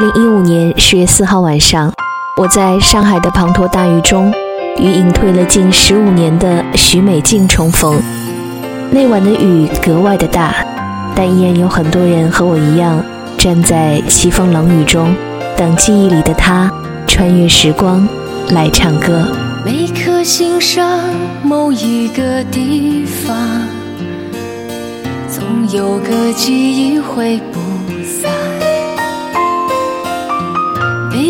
二零一五年十月四号晚上，我在上海的滂沱大雨中，与隐退了近十五年的许美静重逢。那晚的雨格外的大，但依然有很多人和我一样，站在凄风冷雨中，等记忆里的她穿越时光来唱歌。每颗心上某一个地方，总有个记忆会不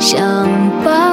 想把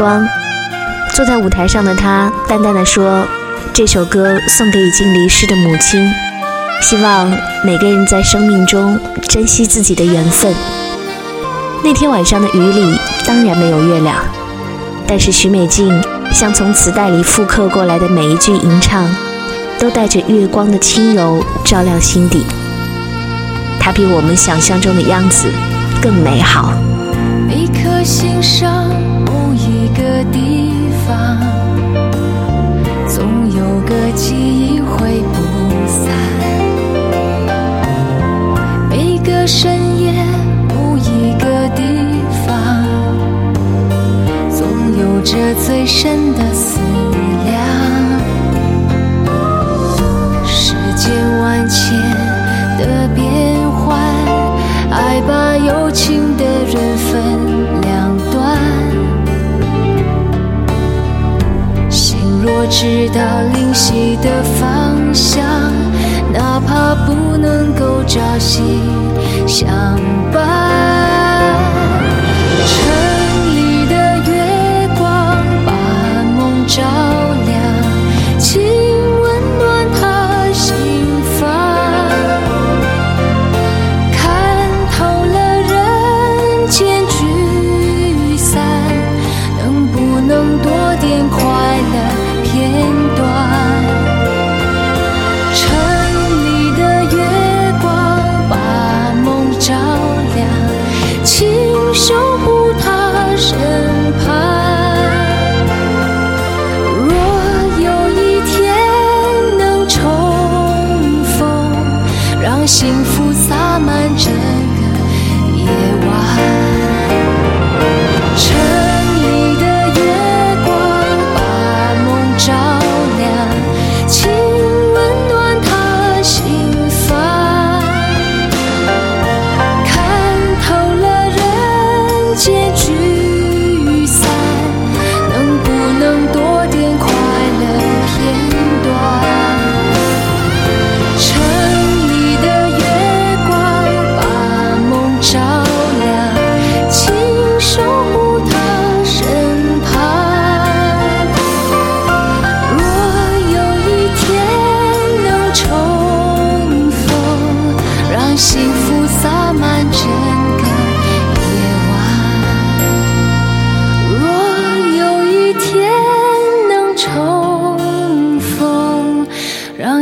光，坐在舞台上的他淡淡的说：“这首歌送给已经离世的母亲，希望每个人在生命中珍惜自己的缘分。”那天晚上的雨里当然没有月亮，但是许美静像从磁带里复刻过来的每一句吟唱，都带着月光的轻柔照亮心底。它比我们想象中的样子更美好。一颗心上个地方，总有个记忆挥不散。每个深夜某一个地方，总有着最深的思量。世间万千的变幻，爱把有情的人分若知道灵犀的方向，哪怕不能够朝夕相伴。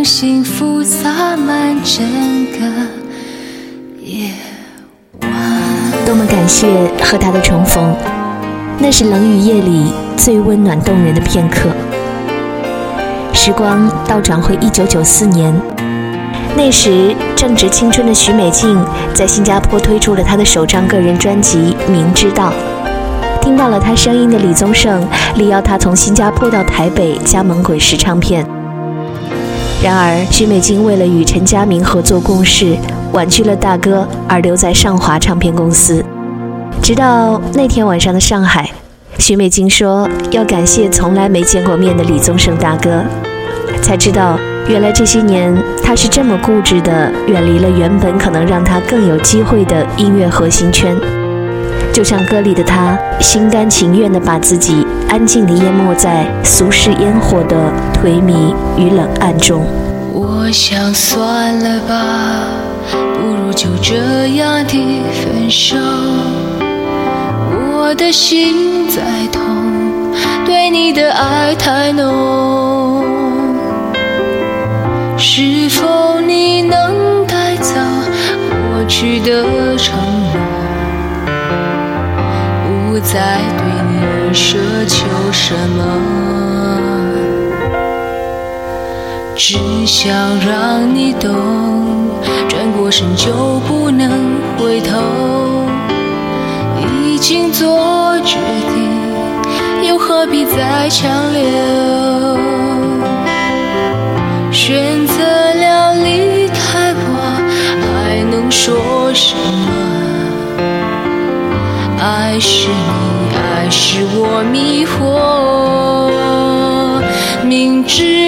幸福洒满整个夜晚。多么感谢和他的重逢，那是冷雨夜里最温暖动人的片刻。时光倒转回一九九四年，那时正值青春的许美静在新加坡推出了她的首张个人专辑《明知道》。听到了她声音的李宗盛力邀她从新加坡到台北加盟滚石唱片。然而，许美静为了与陈嘉明合作共事，婉拒了大哥，而留在上华唱片公司。直到那天晚上的上海，许美静说要感谢从来没见过面的李宗盛大哥，才知道原来这些年他是这么固执的远离了原本可能让他更有机会的音乐核心圈。就像歌里的他，心甘情愿地把自己安静地淹没在俗世烟火的颓靡与冷暗中。我想算了吧，不如就这样的分手。我的心在痛，对你的爱太浓。是否你能带走过去的承诺？不再对你奢求什么，只想让你懂，转过身就不能回头。已经做决定，又何必再强留？选择了离开我，还能说什么？爱是你，爱是我迷惑，明知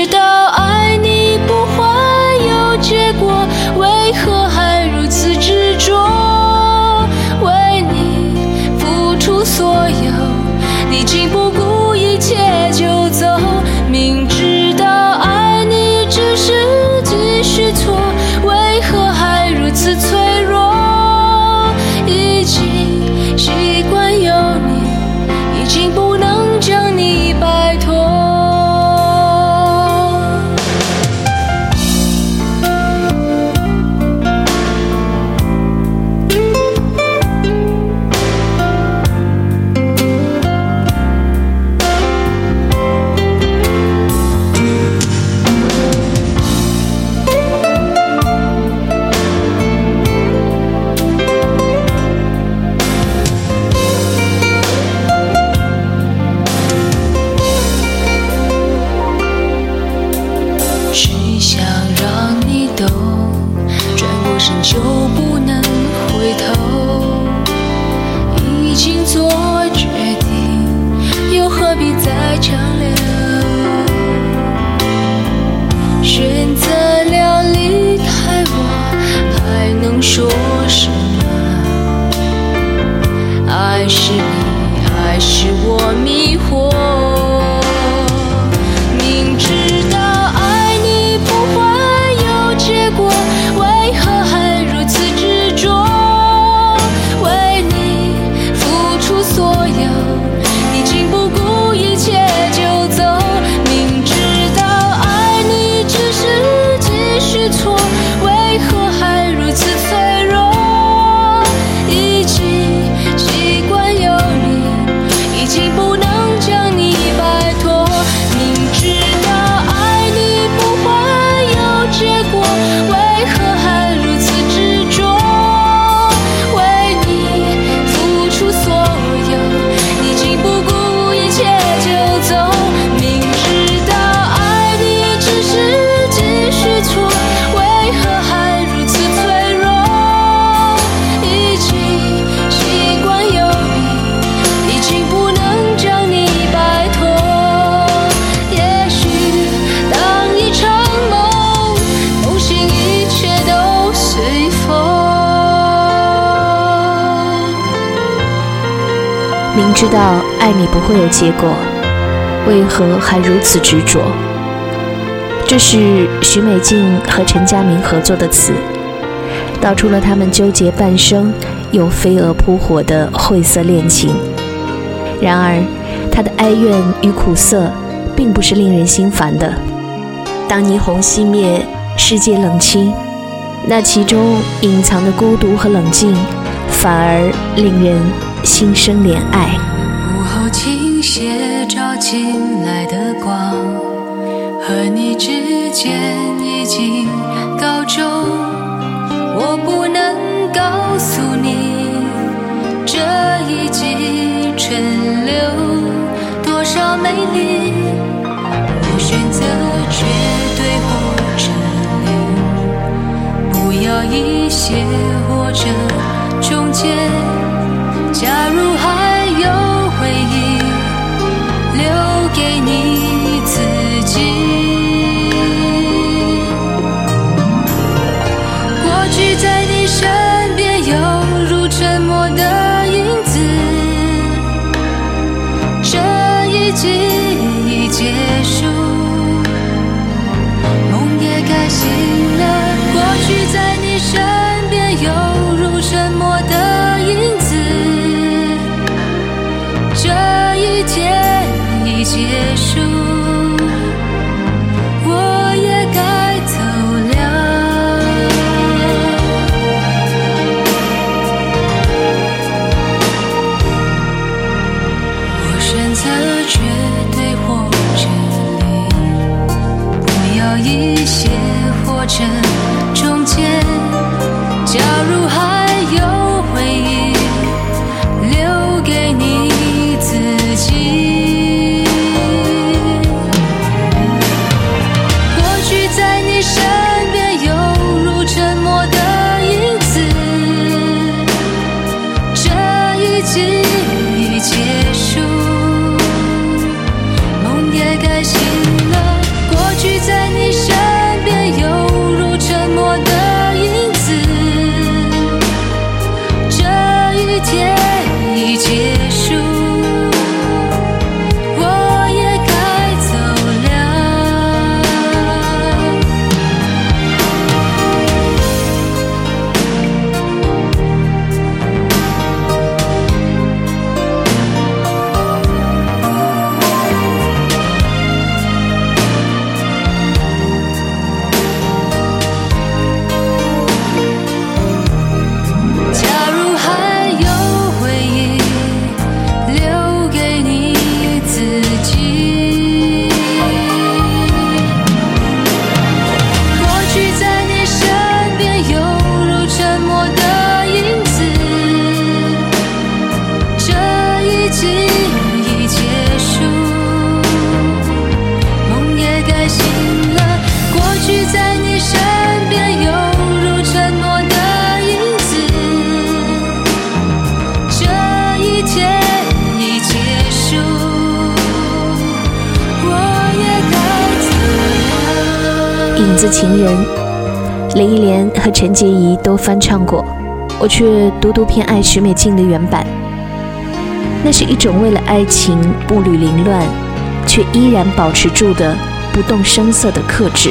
是你，还是我迷惑。知道爱你不会有结果，为何还如此执着？这是许美静和陈嘉明合作的词，道出了他们纠结半生又飞蛾扑火的晦涩恋情。然而，他的哀怨与苦涩，并不是令人心烦的。当霓虹熄灭，世界冷清，那其中隐藏的孤独和冷静，反而令人心生怜爱。午后倾斜照进来的光，和你之间已经告终，我不能告诉你这一季春流多少美丽。我选择绝对或者留，不要一些或者中间。假如还有回忆，留给你自己。过去在你身边，犹如沉默的影子。这一季我却独独偏爱许美静的原版。那是一种为了爱情步履凌乱，却依然保持住的不动声色的克制。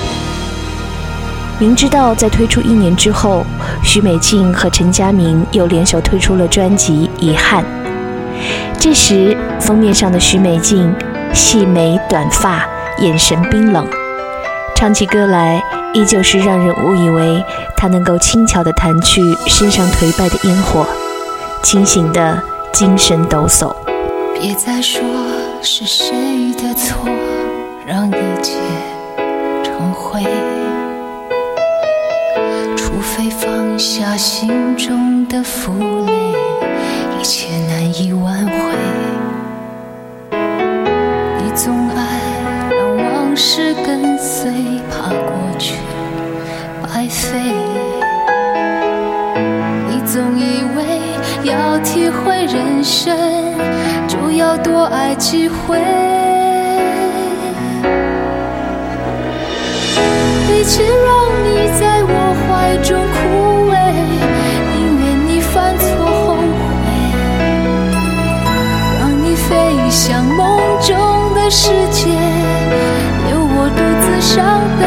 明知道在推出一年之后，许美静和陈佳明又联手推出了专辑《遗憾》。这时，封面上的许美静，细眉短发，眼神冰冷，唱起歌来依旧是让人误以为他能够轻巧地弹去身上颓败的烟火，清醒的精神抖擞。别再说是谁的错，让一切成灰。除非放下心中的负累，一切难以挽回。你总爱是跟随，怕过去白费。你总以为要体会人生，就要多爱几回。比起让你在我怀中枯萎，宁愿你犯错后悔，让你飞向梦中的世界，伤悲。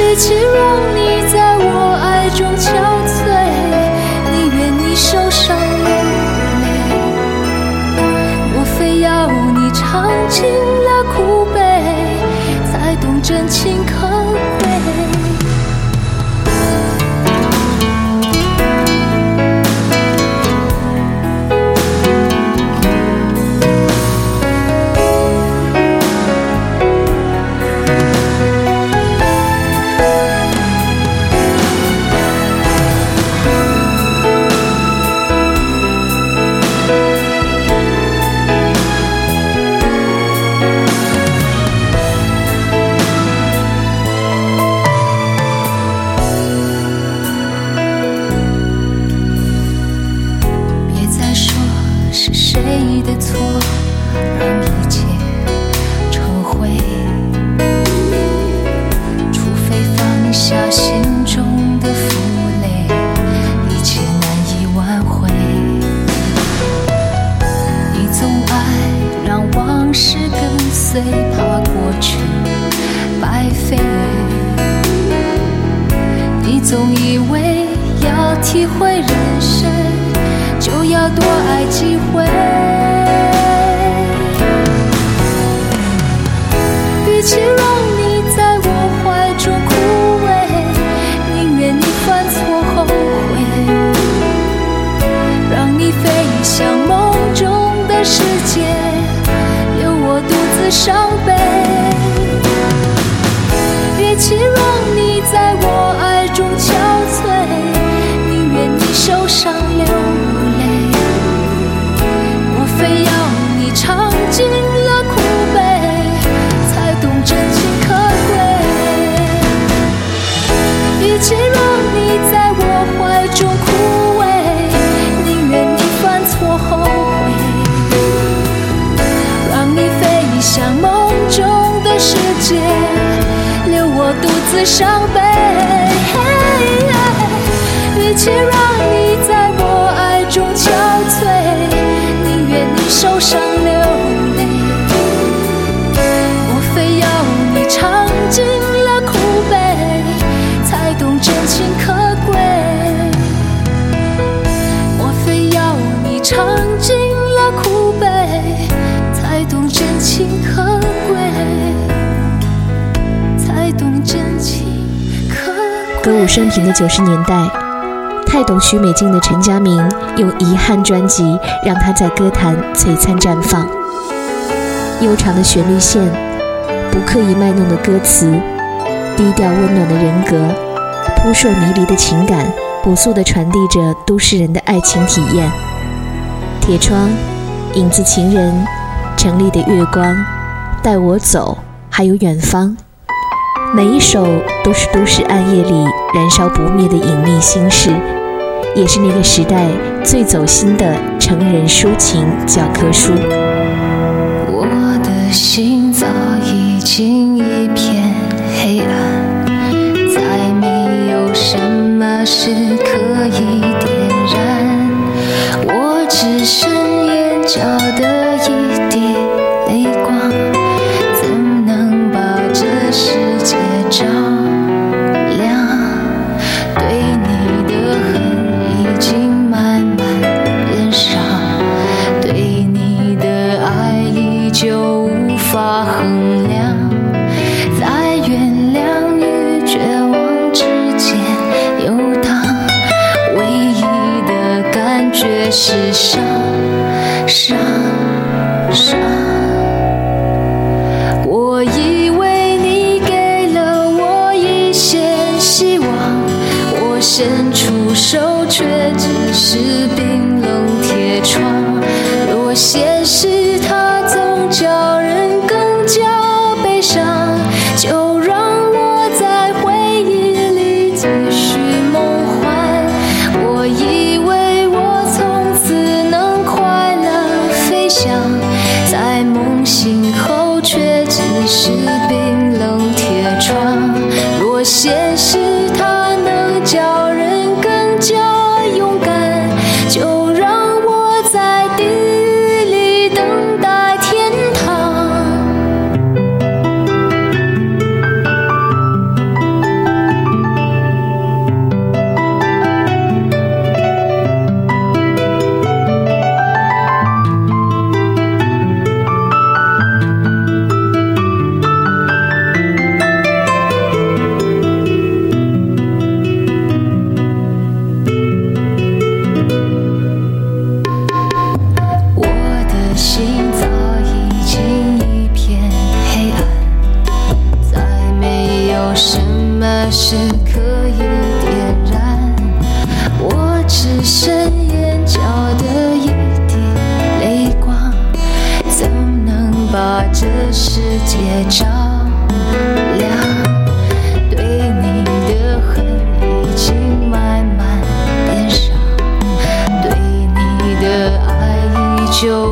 与其让你在我爱中憔悴，宁愿你受伤流泪。莫非要你尝尽 the. 五升平的九十年代太懂许美静的陈佳明用遗憾专辑让她在歌坛璀璨绽放。悠长的旋律线不刻意卖弄的歌词低调温暖的人格扑朔迷离的情感朴素的传递着都市人的爱情体验。铁窗影子情人城里的月光带我走还有远方。每一首都是都市暗夜里燃烧不灭的隐秘心事也是那个时代最走心的成人抒情教科书。是可以点燃我只剩眼角的一滴泪光，怎能把这世界照亮？对你的恨已经慢慢变少，对你的爱依旧。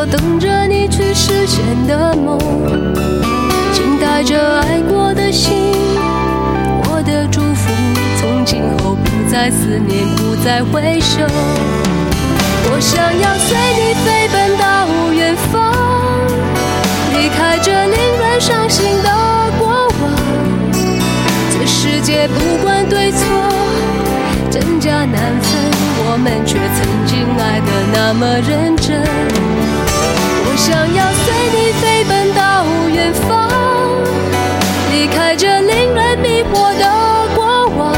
我等着你去实现的梦。请带着爱过的心，我的祝福，从今后不再思念，不再回首。我想要随你飞奔到远方，离开这令人伤心的过往。这世界不管对错。真假难分，我们却曾经爱得那么认真。想要随你飞奔到远方，离开这令人迷惑的过往，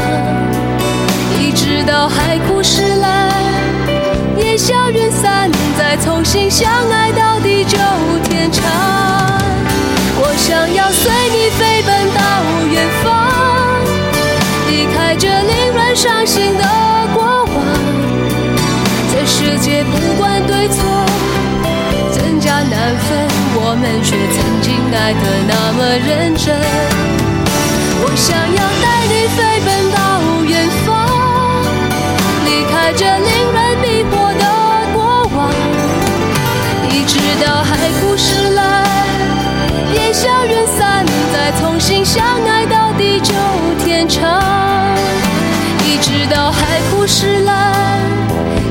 一直到海枯石烂，烟消云散，再重新相爱到地久天长。我想要随你飞奔到远方。离开这令人伤心们却曾经爱的那么认真。我想要带你飞奔到远方，离开这令人迷惑的过往，一直到海枯石烂，烟消云散，再重新相爱到地久天长。一直到海枯石烂，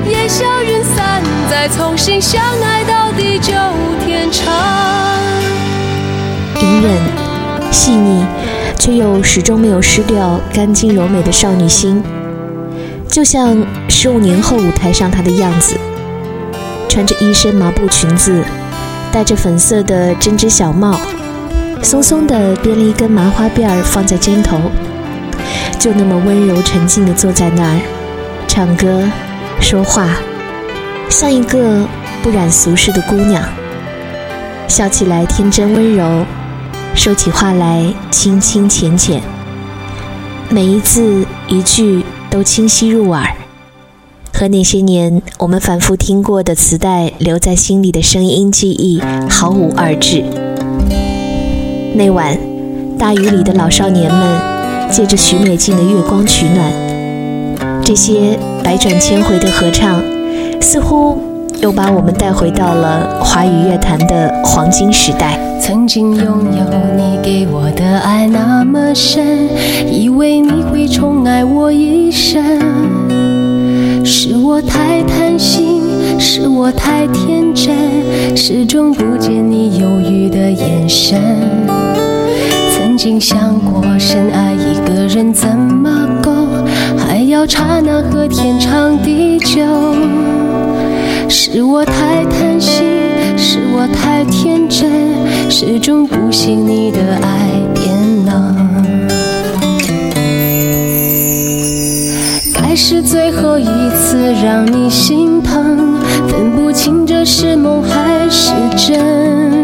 烟消云散，再重新相爱到地久天。隐忍、细腻，却又始终没有失掉干净柔美的少女心。就像十五年后舞台上她的样子，穿着一身麻布裙子，戴着粉色的针织小帽，松松的编了一根麻花辫儿放在肩头，就那么温柔沉静地坐在那儿，唱歌、说话，像一个不染俗世的姑娘，笑起来天真温柔。说起话来清清浅浅，每一字一句都清晰入耳，和那些年我们反复听过的磁带留在心里的声音记忆毫无二致。那晚，大雨里的老少年们借着许美静的月光取暖，这些百转千回的合唱，似乎又把我们带回到了华语乐坛的黄金时代。曾经拥有你给我的爱那么深，以为你会宠爱我一生。是我太贪心，是我太天真，始终不见你犹豫的眼神。曾经想过深爱一个人怎么够，还要刹那和天长地久。是我太贪心，是我太天真，始终不信你的爱变冷。该是最后一次让你心疼，分不清这是梦还是真。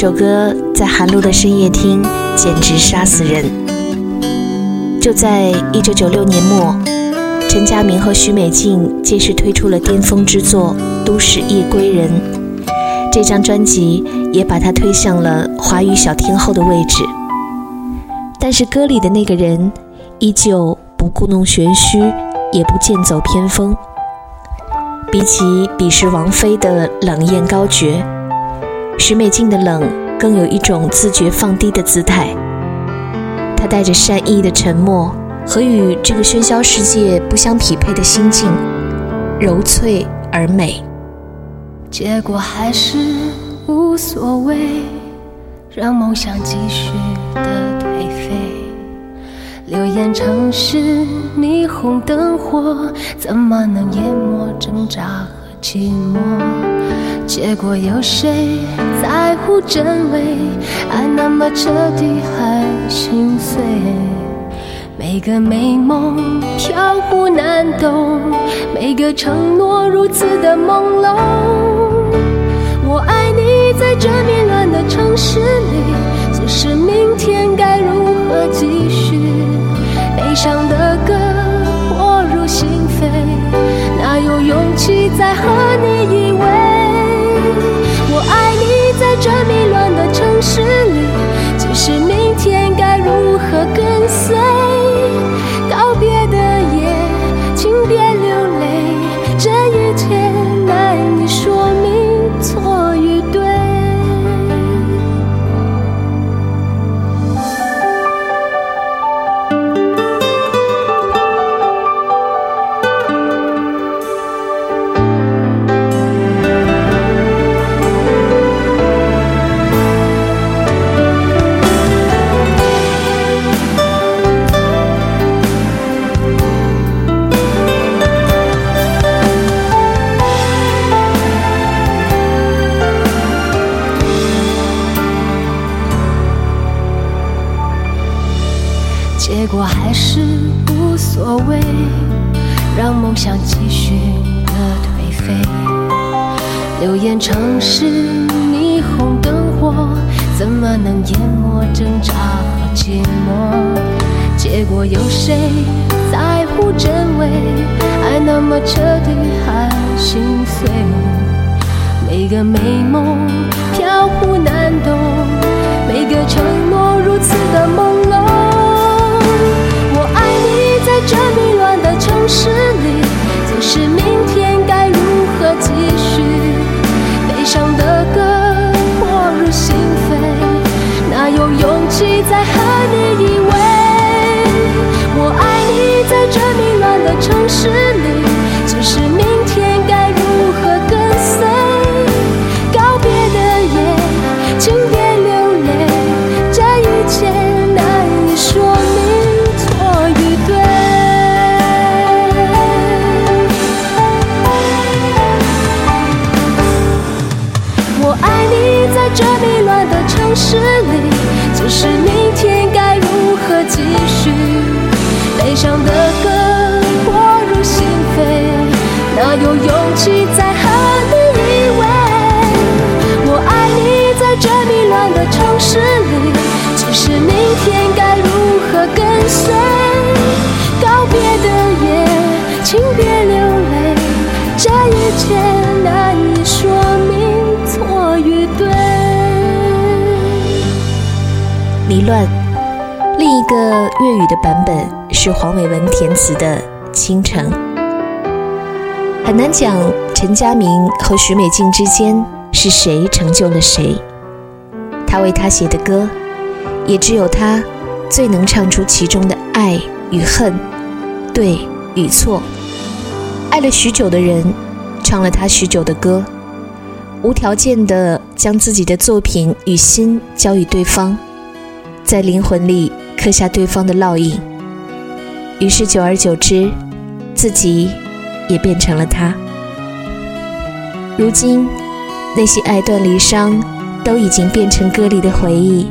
这首歌在寒露的深夜听，简直杀死人。就在一九九六年末，陈佳明和许美静皆是推出了巅峰之作《都市夜归人》，这张专辑也把他推向了华语小天后的位置。但是歌里的那个人，依旧不故弄玄虚，也不剑走偏锋。比起彼时王菲的冷艳高绝，许美静的冷更有一种自觉放低的姿态。她带着善意的沉默和与这个喧嚣世界不相匹配的心境，柔脆而美。结果还是无所谓，让梦想继续的颓废。流言城市霓虹灯火，怎么能淹没挣扎和寂寞？结果有谁在乎真伪？爱那么彻底还心碎，每个美梦飘忽难懂，每个承诺如此的朦胧。我爱你，在这迷乱的城市里，只是明天该如何继续？悲伤的歌迫入心扉，哪有勇气再和你依偎？乱的城市里，即使明天该如何跟随？结果还是无所谓，让梦想继续的颓废。流言城市霓虹灯火，怎么能淹没挣扎和寂寞？结果有谁在乎真伪？爱那么彻底还心碎，每个美梦飘忽难懂，每个承诺如此的朦这迷乱的城市里，总是明天该如何继续？悲伤的歌我入心扉，哪有勇气再乱的城市里，即使明天该如何跟随？告别的夜，请别流泪，这一切难以说明错与对。迷乱。另一个粤语的版本是黄伟文填词的《倾城》。很难讲陈佳明和许美静之间是谁成就了谁。他为他写的歌，也只有他最能唱出其中的爱与恨，对与错。爱了许久的人，唱了他许久的歌，无条件的将自己的作品与心交予对方。在灵魂里刻下对方的烙印，于是久而久之，自己也变成了他。如今，那些爱断离伤都已经变成歌里的回忆。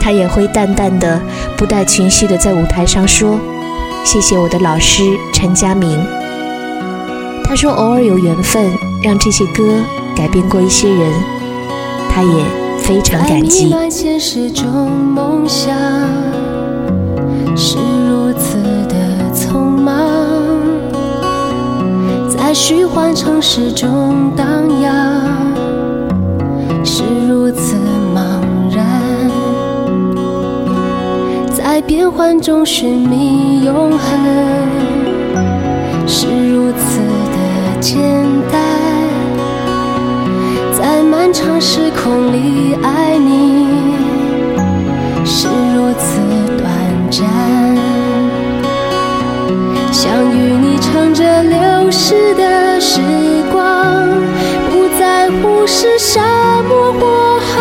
他也会淡淡的、不带情绪的在舞台上说：“谢谢我的老师陈佳明。”他说：“偶尔有缘分，让这些歌改变过一些人，他也非常感激。是如此的匆忙，在虚幻城市中荡漾，变幻中寻觅永恒。是如此的简单，在漫长时空里爱你，是如此短暂。想与你乘着流逝的时光，不在乎是沙漠或海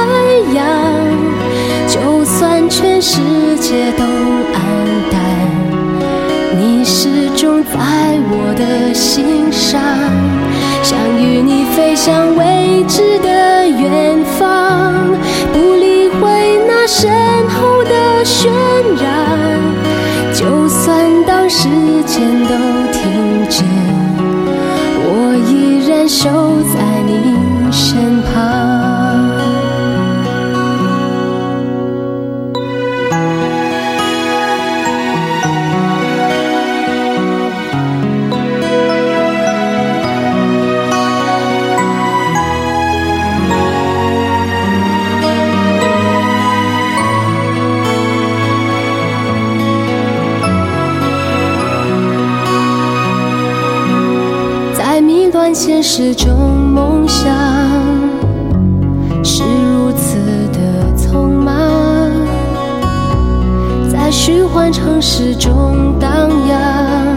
洋，就算全世界都上，想与你飞向这种梦想是如此的匆忙，在虚幻城市中荡漾，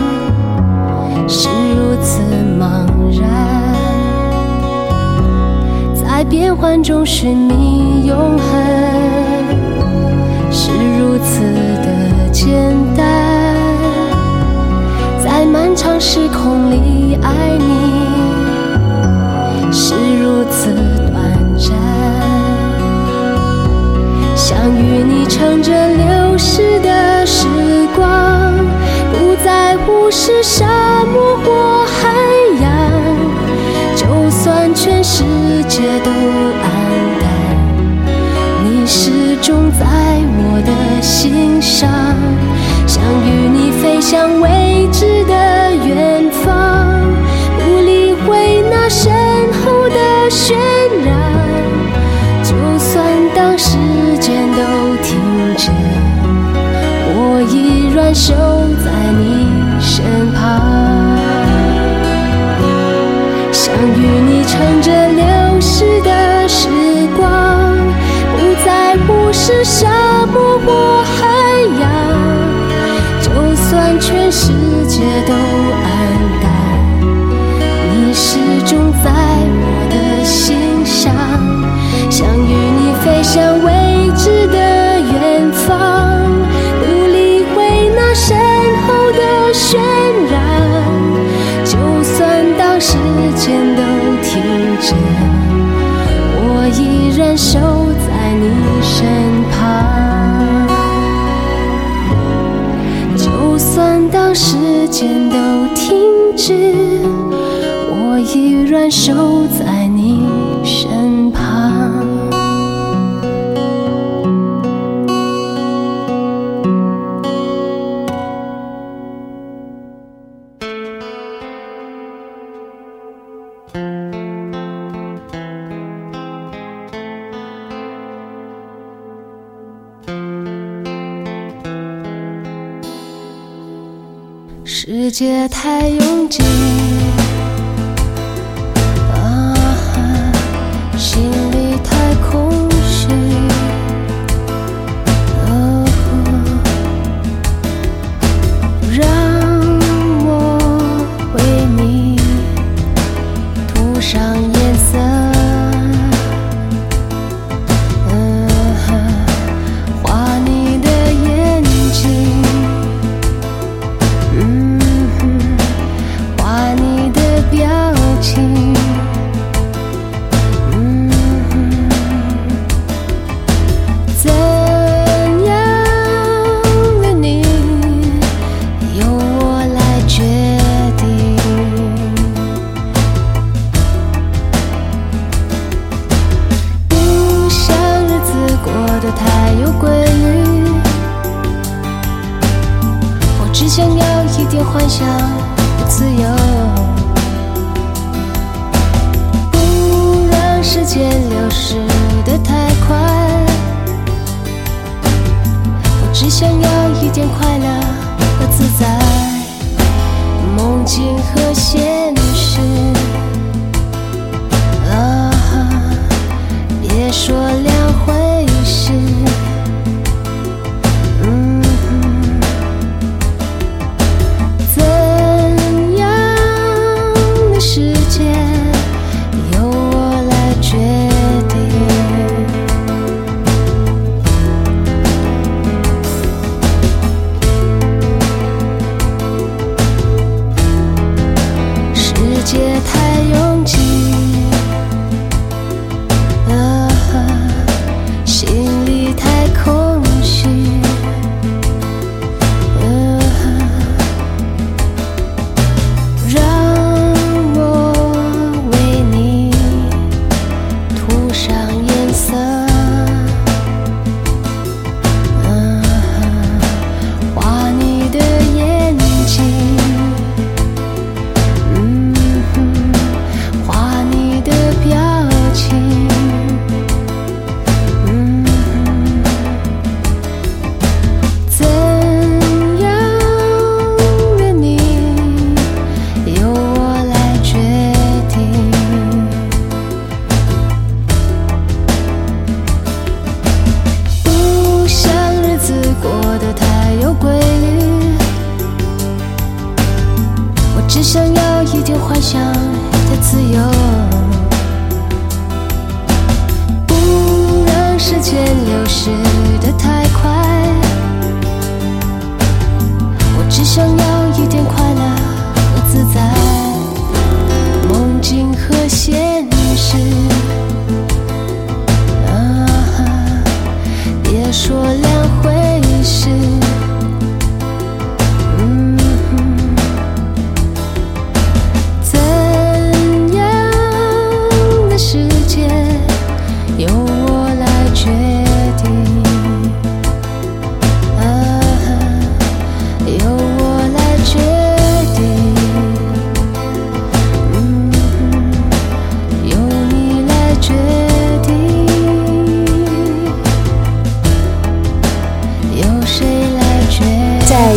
是如此茫然，在变幻中寻觅永恒，与你乘着流逝的时光，不在乎是沙漠或海洋，就算全世界都暗淡，你始终在我的心上，想与你飞向未是笑世界太拥挤。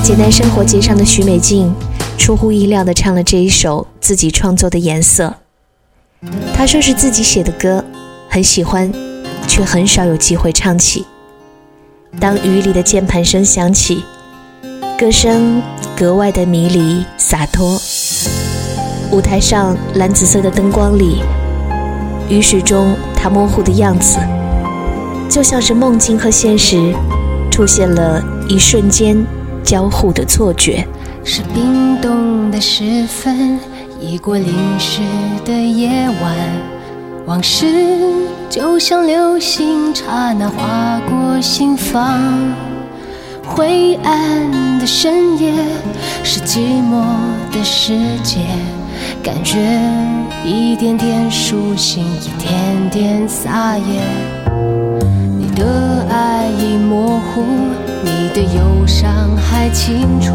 简单生活节上的许美静，出乎意料地唱了这一首自己创作的《颜色》。她说是自己写的歌，很喜欢，却很少有机会唱起。当雨里的键盘声响起，歌声格外的迷离洒脱。舞台上蓝紫色的灯光里，雨水中她模糊的样子，就像是梦境和现实出现了一瞬间交互的错觉。是冰冻的时分，已过零时的夜晚，往事就像流星，刹那划过心房。灰暗的深夜，是寂寞的世界，感觉一点点苏醒，一点点撒野。你的爱已模糊，的忧伤还清楚。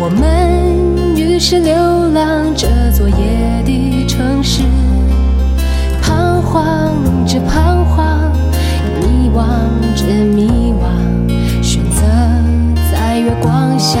我们于是流浪这座夜的城市，彷徨着彷徨，迷惘着迷惘，选择在月光下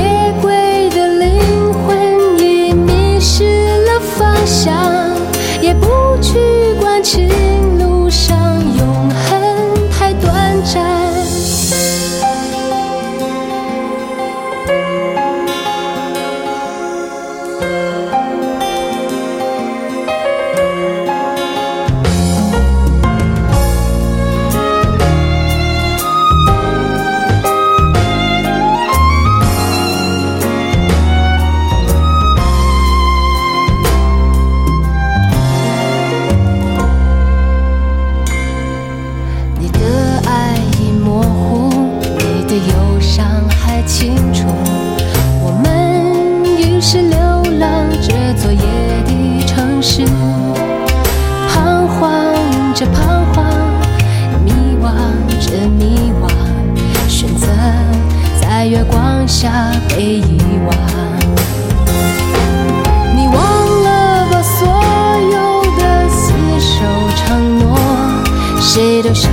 就是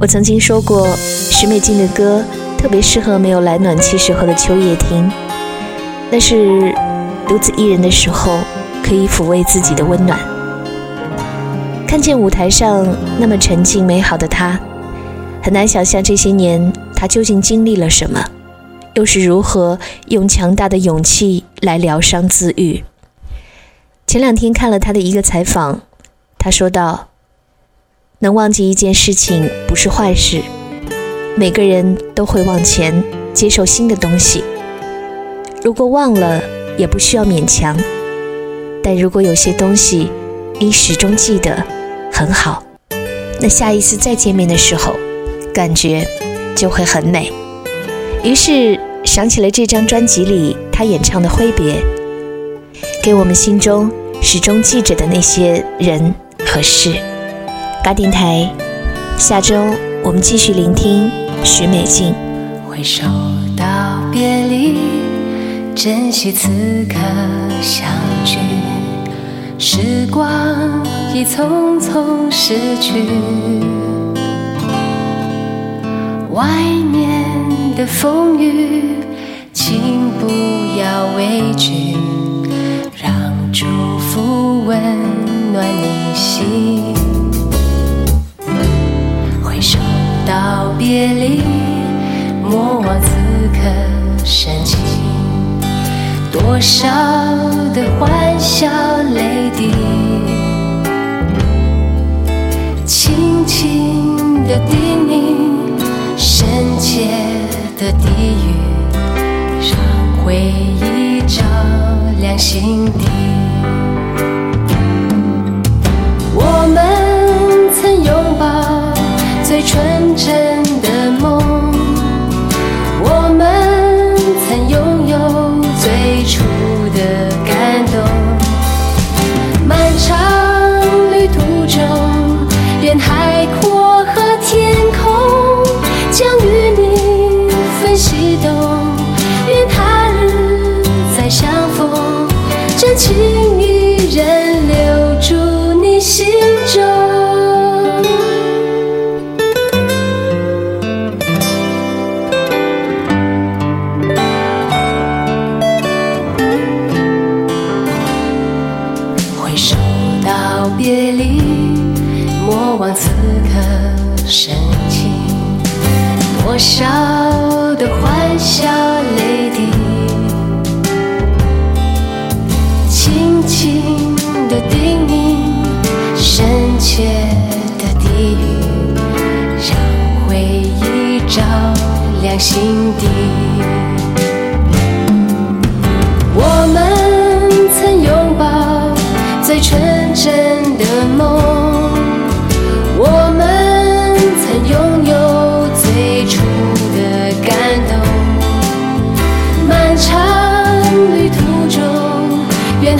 我曾经说过，许美静的歌特别适合没有来暖气时候的秋夜听，那是独自一人的时候可以抚慰自己的温暖。看见舞台上那么沉静美好的她，很难想象这些年她究竟经历了什么，又是如何用强大的勇气来疗伤自愈。前两天看了她的一个采访，她说道。能忘记一件事情不是坏事，每个人都会往前接受新的东西。如果忘了，也不需要勉强。但如果有些东西你始终记得，很好，那下一次再见面的时候，感觉就会很美。于是想起了这张专辑里他演唱的《挥别》，给我们心中始终记着的那些人和事。嘎电台，下周我们继续聆听许美静。挥手道别离，珍惜此刻相聚。时光已匆匆逝去，外面的风雨，请不要畏惧，让祝福温暖你心。道别离，莫忘此刻深情。多少的欢笑泪滴，轻轻的叮咛，深切的低语，让回忆照亮心底。地，我们曾拥抱最纯真的梦，我们曾拥有最初的感动。漫长旅途中，愿。